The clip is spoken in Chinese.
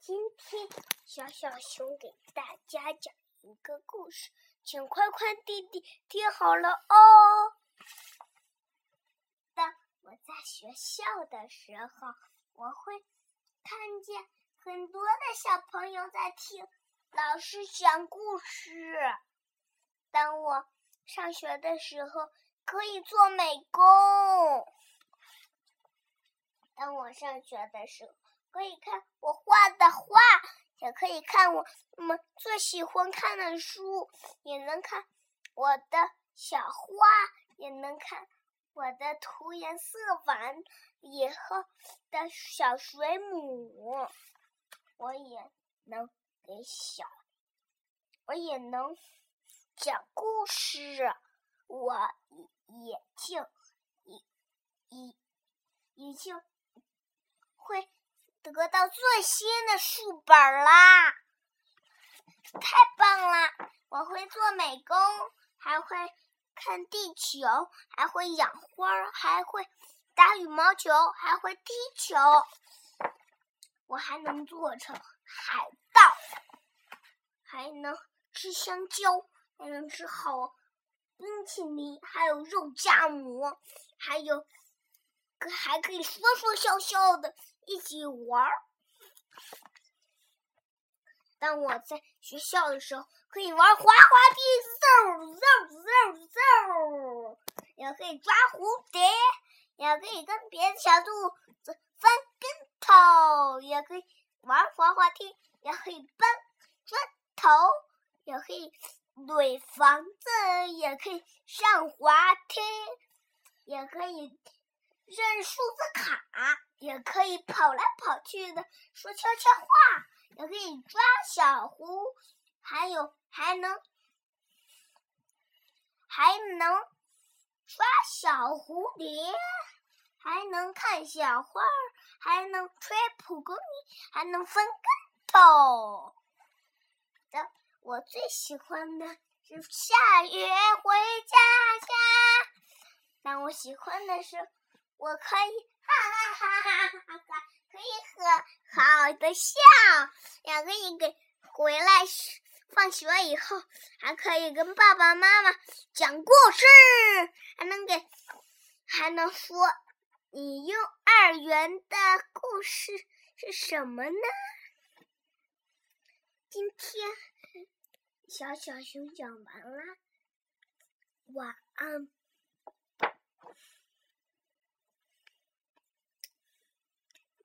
今天小小熊给大家讲一个故事，请快快弟弟听好了哦。当我在学校的时候，我会看见很多的小朋友在听老师讲故事。当我上学的时候，可以做美工。当我上学的时候。可以看我画的画，也可以看我们最喜欢看的书，也能看我的小画，也能看我的涂颜色板以后的小水母。我也能给小，我也能讲故事，我也就也也也就会。得到最新的书本啦！太棒了！我会做美工，还会看地球，还会养花，还会打羽毛球，还会踢球。我还能做成海盗，还能吃香蕉，还能吃好冰淇淋，还有肉夹馍，还有。还可以说说笑笑的一起玩儿。当我在学校的时候，可以玩滑滑梯，嗖嗖嗖嗖；也可以抓蝴蝶，也可以跟别的小兔子翻跟头，也可以玩滑滑梯，也可以搬砖头，也可以垒房子，也可以上滑梯，也可以。认数字卡，也可以跑来跑去的说悄悄话，也可以抓小狐，还有还能还能抓小蝴蝶，还能看小花，还能吹蒲公英，还能翻跟头。的，我最喜欢的是下雨回家家。但我喜欢的是。我可以哈哈哈哈哈哈，可以和好的笑，也可以给回来放学以后，还可以跟爸爸妈妈讲故事，还能给，还能说你幼儿园的故事是什么呢？今天小小熊讲完了，晚安。